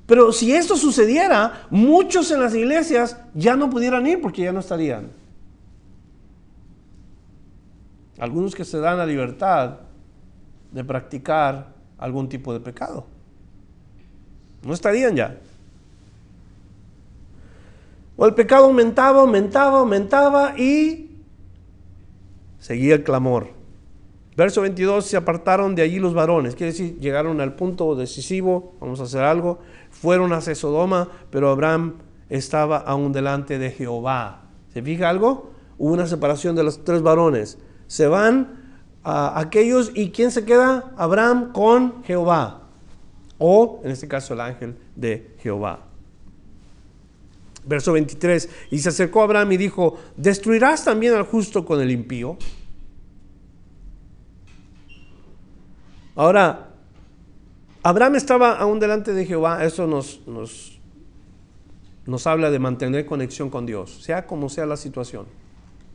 Pero si esto sucediera, muchos en las iglesias ya no pudieran ir porque ya no estarían. Algunos que se dan la libertad de practicar algún tipo de pecado. No estarían ya. O el pecado aumentaba, aumentaba, aumentaba y seguía el clamor. Verso 22, se apartaron de allí los varones, quiere decir, llegaron al punto decisivo, vamos a hacer algo, fueron hacia Sodoma, pero Abraham estaba aún delante de Jehová. ¿Se fija algo? Hubo una separación de los tres varones. Se van a aquellos y ¿quién se queda? Abraham con Jehová. O, en este caso, el ángel de Jehová. Verso 23, y se acercó Abraham y dijo, ¿destruirás también al justo con el impío? Ahora, Abraham estaba aún delante de Jehová, eso nos, nos, nos habla de mantener conexión con Dios, sea como sea la situación.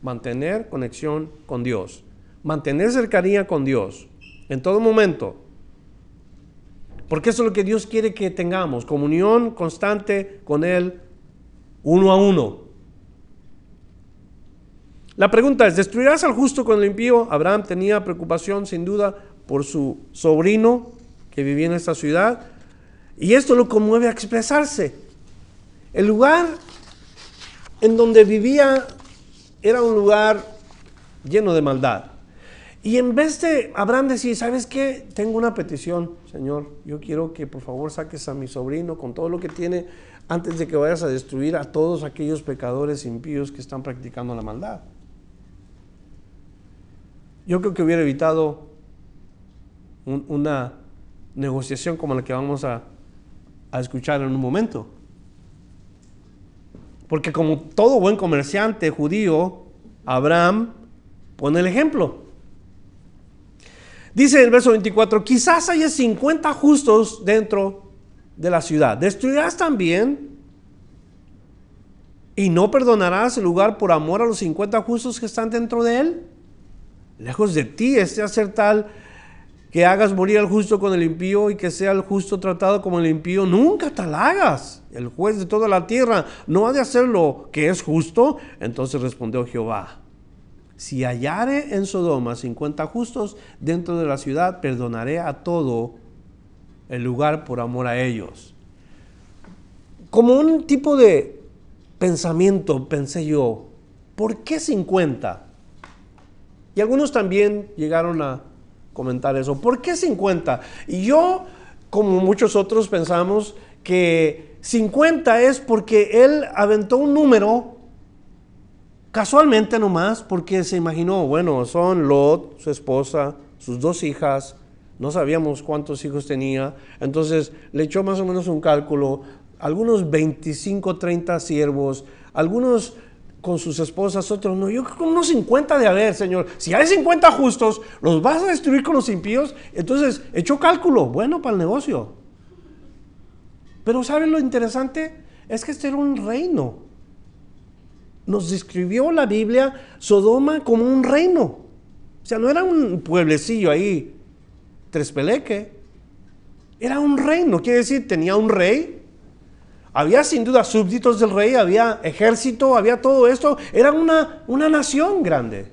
Mantener conexión con Dios, mantener cercanía con Dios en todo momento. Porque eso es lo que Dios quiere que tengamos, comunión constante con Él, uno a uno. La pregunta es, ¿destruirás al justo con el impío? Abraham tenía preocupación sin duda por su sobrino que vivía en esta ciudad. Y esto lo conmueve a expresarse. El lugar en donde vivía era un lugar lleno de maldad. Y en vez de Abraham decir, ¿sabes qué? Tengo una petición, Señor. Yo quiero que por favor saques a mi sobrino con todo lo que tiene antes de que vayas a destruir a todos aquellos pecadores impíos que están practicando la maldad. Yo creo que hubiera evitado una negociación como la que vamos a, escuchar en un momento. Porque como todo buen comerciante judío, Abraham pone el ejemplo. Dice el verso 24, quizás haya 50 justos dentro de la ciudad. ¿Destruirás también y no perdonarás el lugar por amor a los 50 justos que están dentro de él? Lejos de ti este hacer tal que hagas morir al justo con el impío y que sea el justo tratado como el impío, nunca tal hagas. El juez de toda la tierra no ha de hacer lo que es justo. Entonces respondió Jehová, si hallare en Sodoma 50 justos dentro de la ciudad, perdonaré a todo el lugar por amor a ellos. Como un tipo de pensamiento, pensé yo, ¿por qué 50? Y algunos también llegaron a comentar eso. ¿Por qué 50? Y yo, como muchos otros, pensamos que 50 es porque él aventó un número casualmente nomás, porque se imaginó, bueno, son Lot, su esposa, sus dos hijas, no sabíamos cuántos hijos tenía, entonces le echó más o menos un cálculo, algunos 25, 30 siervos, algunos con sus esposas, otros no. Yo creo que unos 50 de haber, Señor. Si hay 50 justos, ¿los vas a destruir con los impíos? Entonces, echó cálculo, bueno para el negocio. Pero ¿saben lo interesante? Es que este era un reino. Nos describió la Biblia Sodoma como un reino. O sea, no era un pueblecillo ahí, Trespeleque. Era un reino, quiere decir, tenía un rey, había sin duda súbditos del rey, había ejército, había todo esto. Era una, una nación grande.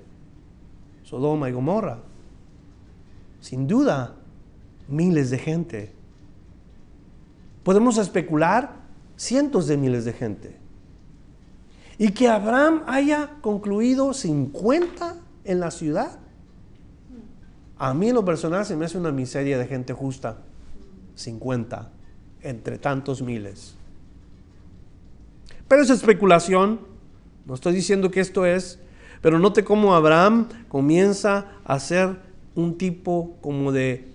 Sodoma y Gomorra. Sin duda, miles de gente. Podemos especular cientos de miles de gente. Y que Abraham haya concluido 50 en la ciudad. A mí lo personal se me hace una miseria de gente justa. 50 entre tantos miles. Pero es especulación, no estoy diciendo que esto es, pero note cómo Abraham comienza a hacer un tipo como de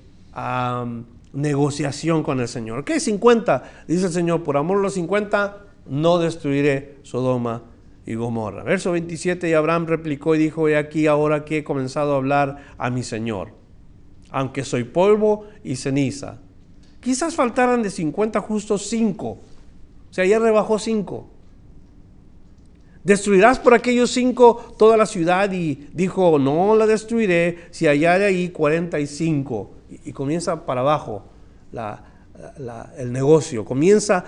negociación con el Señor. ¿Qué? 50. Dice el Señor, por amor a los 50, no destruiré Sodoma y Gomorra. Verso 27, y Abraham replicó y dijo, he aquí ahora que he comenzado a hablar a mi Señor, aunque soy polvo y ceniza. Quizás faltaran de 50 justos 5. O sea, ya rebajó 5. Destruirás por aquellos cinco toda la ciudad y dijo, no la destruiré si hallare ahí 45. Y, y comienza para abajo el negocio, comienza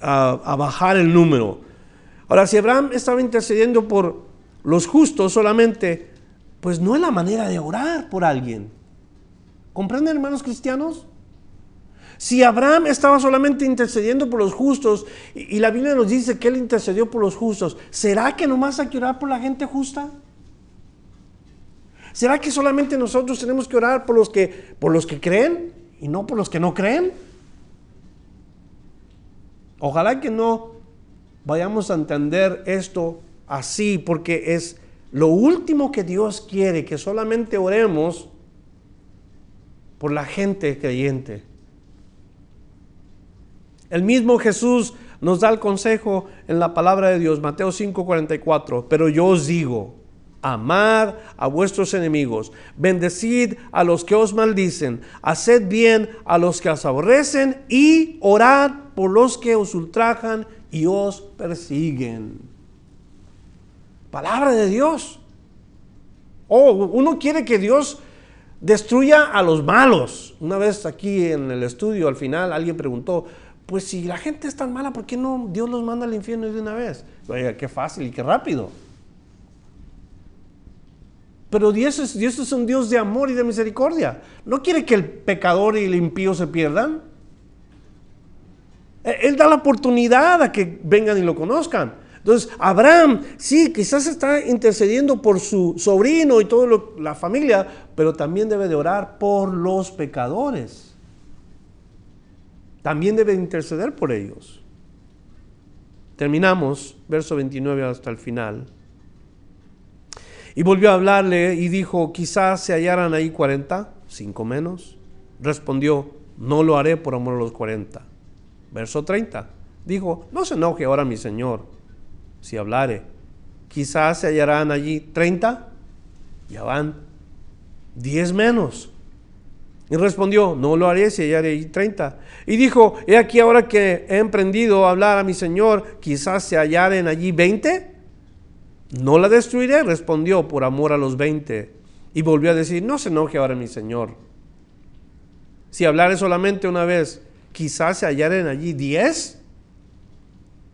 a bajar el número. Ahora, si Abraham estaba intercediendo por los justos solamente, pues no es la manera de orar por alguien. ¿Comprenden, hermanos cristianos? Si Abraham estaba solamente intercediendo por los justos y, la Biblia nos dice que él intercedió por los justos, ¿será que nomás hay que orar por la gente justa? ¿Será que solamente nosotros tenemos que orar por los que, por los que creen y no por los que no creen? Ojalá que no vayamos a entender esto así, porque es lo último que Dios quiere, que solamente oremos por la gente creyente. El mismo Jesús nos da el consejo en la palabra de Dios, Mateo 5:44, pero yo os digo, amad a vuestros enemigos, bendecid a los que os maldicen, haced bien a los que os aborrecen y orad por los que os ultrajan y os persiguen. Palabra de Dios. Oh, uno quiere que Dios destruya a los malos. Una vez aquí en el estudio, al final, alguien preguntó, pues si la gente es tan mala, ¿por qué no Dios los manda al infierno de una vez? Oiga, qué fácil y qué rápido. Pero Dios es, Dios es un Dios de amor y de misericordia. No quiere que el pecador y el impío se pierdan. E, Él da la oportunidad a que vengan y lo conozcan. Entonces, Abraham, sí, quizás está intercediendo por su sobrino y toda la familia, pero también debe de orar por los pecadores también debe interceder por ellos. Terminamos, verso 29 hasta el final. Y volvió a hablarle y dijo, quizás se hallaran ahí 40, cinco menos. Respondió, no lo haré por amor a los 40. Verso 30. Dijo, no se enoje ahora mi Señor, si hablare. Quizás se hallarán allí 30, ya van 10 menos. Y respondió, no lo haré si hallaré 30. Y dijo, he aquí ahora que he emprendido a hablar a mi Señor, quizás se hallaren allí 20. No la destruiré, respondió, por amor a los 20. Y volvió a decir, no se enoje ahora mi Señor. Si hablare solamente una vez, quizás se hallaren allí 10.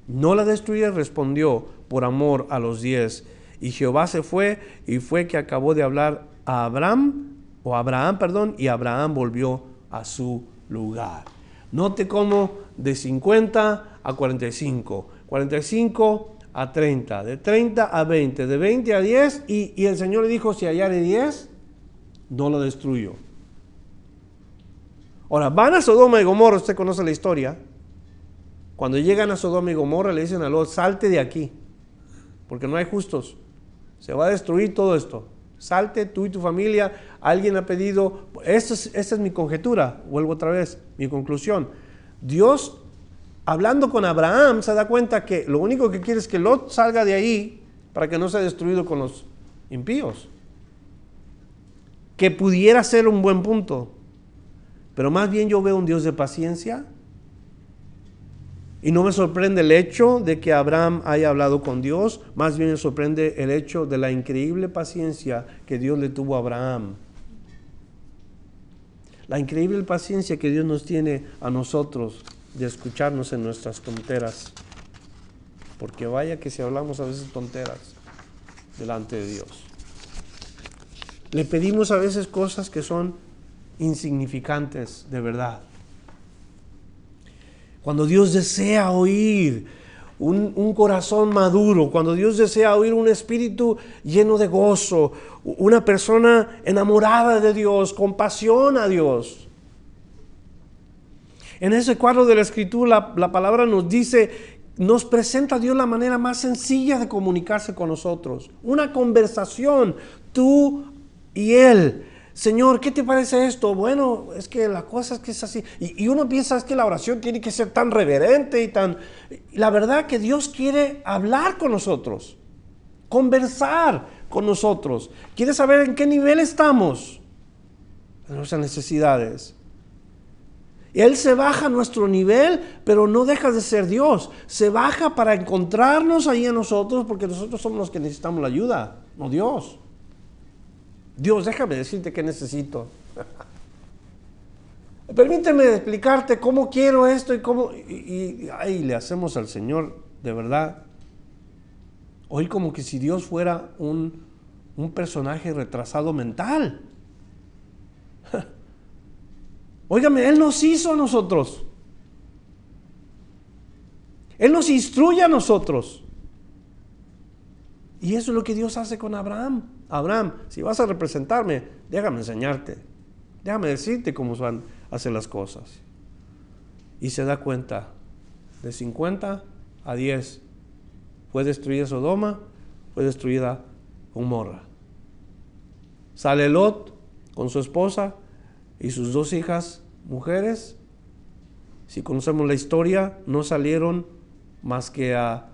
No la destruiré, respondió, por amor a los 10. Y Jehová se fue y fue que acabó de hablar a Abraham o Abraham, perdón, y Abraham volvió a su lugar. Note cómo de 50 a 45, 45 a 30, de 30 a 20, de 20 a 10, y, y el Señor le dijo, si hallare 10, no lo destruyo. Ahora, van a Sodoma y Gomorra, usted conoce la historia. Cuando llegan a Sodoma y Gomorra le dicen a Lot, salte de aquí, porque no hay justos. Se va a destruir todo esto. Salte tú y tu familia. Alguien ha pedido, esta es, es mi conjetura, vuelvo otra vez, mi conclusión. Dios, hablando con Abraham, se da cuenta que lo único que quiere es que Lot salga de ahí para que no sea destruido con los impíos. Que pudiera ser un buen punto. Pero más bien yo veo un Dios de paciencia. Y no me sorprende el hecho de que Abraham haya hablado con Dios, más bien me sorprende el hecho de la increíble paciencia que Dios le tuvo a Abraham. La increíble paciencia que Dios nos tiene a nosotros de escucharnos en nuestras tonteras. Porque vaya que si hablamos a veces tonteras delante de Dios. Le pedimos a veces cosas que son insignificantes de verdad. Cuando Dios desea oír un, corazón maduro, cuando Dios desea oír un espíritu lleno de gozo, una persona enamorada de Dios, con pasión a Dios. En ese cuadro de la escritura la, la palabra nos dice, nos presenta a Dios la manera más sencilla de comunicarse con nosotros. Una conversación, tú y Él Señor, ¿qué te parece esto? Bueno, es que la cosa es que es así. Y, uno piensa que la oración tiene que ser tan reverente y tan... La verdad que Dios quiere hablar con nosotros, conversar con nosotros. Quiere saber en qué nivel estamos en nuestras necesidades. Él se baja a nuestro nivel, pero no deja de ser Dios. Se baja para encontrarnos ahí en nosotros porque nosotros somos los que necesitamos la ayuda, no Dios. Dios, déjame decirte qué necesito. <laughs> Permíteme explicarte cómo quiero esto y cómo... Y, y ahí le hacemos al Señor, de verdad. Hoy como que si Dios fuera un, un personaje retrasado mental. <laughs> Óigame, Él nos hizo a nosotros. Él nos instruye a nosotros. Y eso es lo que Dios hace con Abraham. Abraham, si vas a representarme, déjame enseñarte. Déjame decirte cómo van a hacer las cosas. Y se da cuenta, de 50 a 10, fue destruida Sodoma, fue destruida Gomorra. Sale Lot con su esposa y sus dos hijas mujeres. Si conocemos la historia, no salieron más que a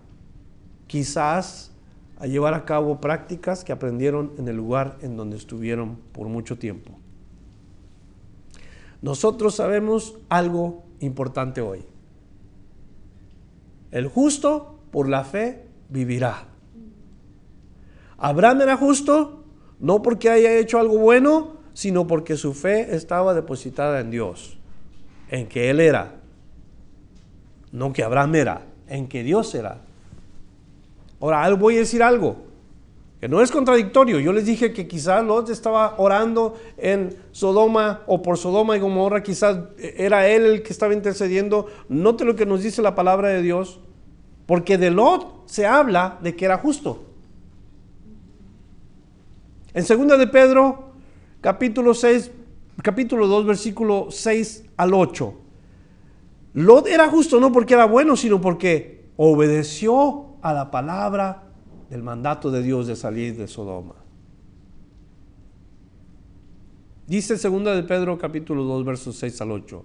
quizás a llevar a cabo prácticas que aprendieron en el lugar en donde estuvieron por mucho tiempo. Nosotros sabemos algo importante hoy. El justo por la fe vivirá. Abraham era justo no porque haya hecho algo bueno, sino porque su fe estaba depositada en Dios, en que Él era. No que Abraham era, en que Dios era. Ahora, voy a decir algo que no es contradictorio. Yo les dije que quizás Lot estaba orando en Sodoma o por Sodoma y Gomorra, quizás era él el que estaba intercediendo. Note lo que nos dice la palabra de Dios, porque de Lot se habla de que era justo. En 2 de Pedro, capítulo 6, capítulo 2, versículo 6 al 8. Lot era justo no porque era bueno, sino porque obedeció a la palabra del mandato de Dios de salir de Sodoma. Dice 2 de Pedro capítulo 2 versos 6 al 8.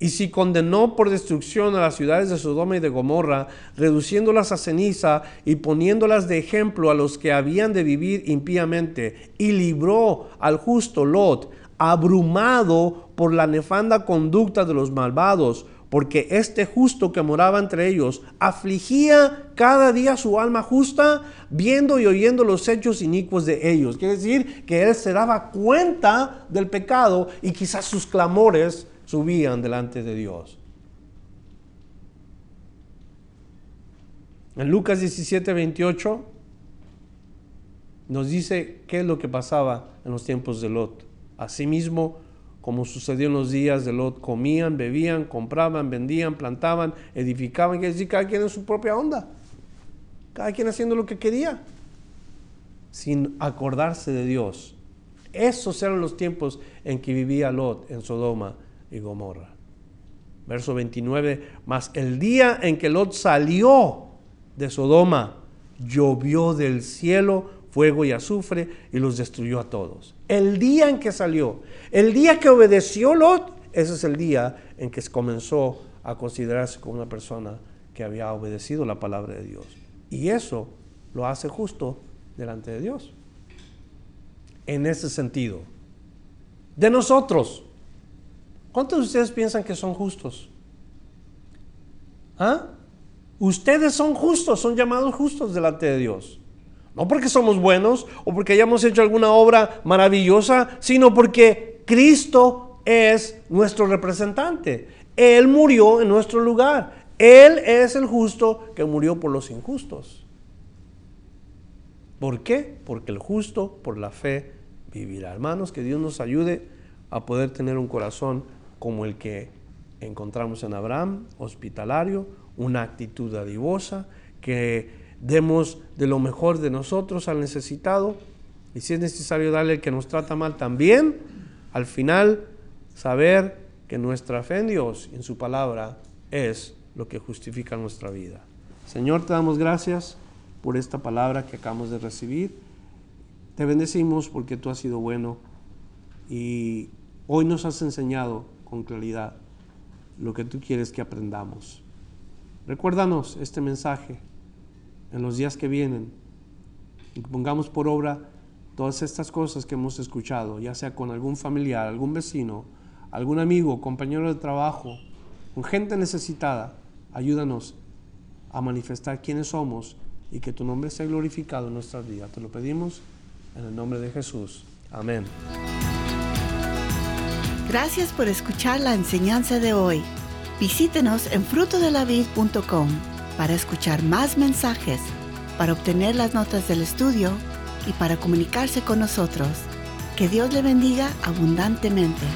Y si condenó por destrucción a las ciudades de Sodoma y de Gomorra, reduciéndolas a ceniza y poniéndolas de ejemplo a los que habían de vivir impíamente, y libró al justo Lot, abrumado por la nefanda conducta de los malvados, porque este justo que moraba entre ellos afligía cada día su alma justa, viendo y oyendo los hechos inicuos de ellos. Quiere decir que él se daba cuenta del pecado y quizás sus clamores subían delante de Dios. En Lucas 17, 28 nos dice qué es lo que pasaba en los tiempos de Lot. Asimismo, como sucedió en los días de Lot, comían, bebían, compraban, vendían, plantaban, edificaban, quiere decir cada quien en su propia onda. cada quien haciendo lo que quería, sin acordarse de Dios. Esos eran los tiempos en que vivía Lot en Sodoma y Gomorra. Verso 29, mas el día en que Lot salió de Sodoma, llovió del cielo fuego y azufre y los destruyó a todos. El día en que salió, el día que obedeció Lot, ese es el día en que comenzó a considerarse como una persona que había obedecido la palabra de Dios. Y eso lo hace justo delante de Dios. En ese sentido, de nosotros, ¿cuántos de ustedes piensan que son justos? ¿Ah? Ustedes son justos, son llamados justos delante de Dios. No porque somos buenos o porque hayamos hecho alguna obra maravillosa, sino porque Cristo es nuestro representante. Él murió en nuestro lugar. Él es el justo que murió por los injustos. ¿Por qué? Porque el justo por la fe vivirá. Hermanos, que Dios nos ayude a poder tener un corazón como el que encontramos en Abraham, hospitalario, una actitud adivosa, que demos de lo mejor de nosotros al necesitado y si es necesario darle el que nos trata mal también, al final saber que nuestra fe en Dios y en su palabra es lo que justifica nuestra vida. Señor, te damos gracias por esta palabra que acabamos de recibir. Te bendecimos porque tú has sido bueno y hoy nos has enseñado con claridad lo que tú quieres que aprendamos. Recuérdanos este mensaje en los días que vienen y pongamos por obra todas estas cosas que hemos escuchado, ya sea con algún familiar, algún vecino, algún amigo, compañero de trabajo, con gente necesitada, ayúdanos a manifestar quiénes somos y que tu nombre sea glorificado en nuestras vidas. Te lo pedimos en el nombre de Jesús. Amén. Gracias por escuchar la enseñanza de hoy. Visítenos en frutodelavid.com para escuchar más mensajes, para obtener las notas del estudio y para comunicarse con nosotros. Que Dios le bendiga abundantemente.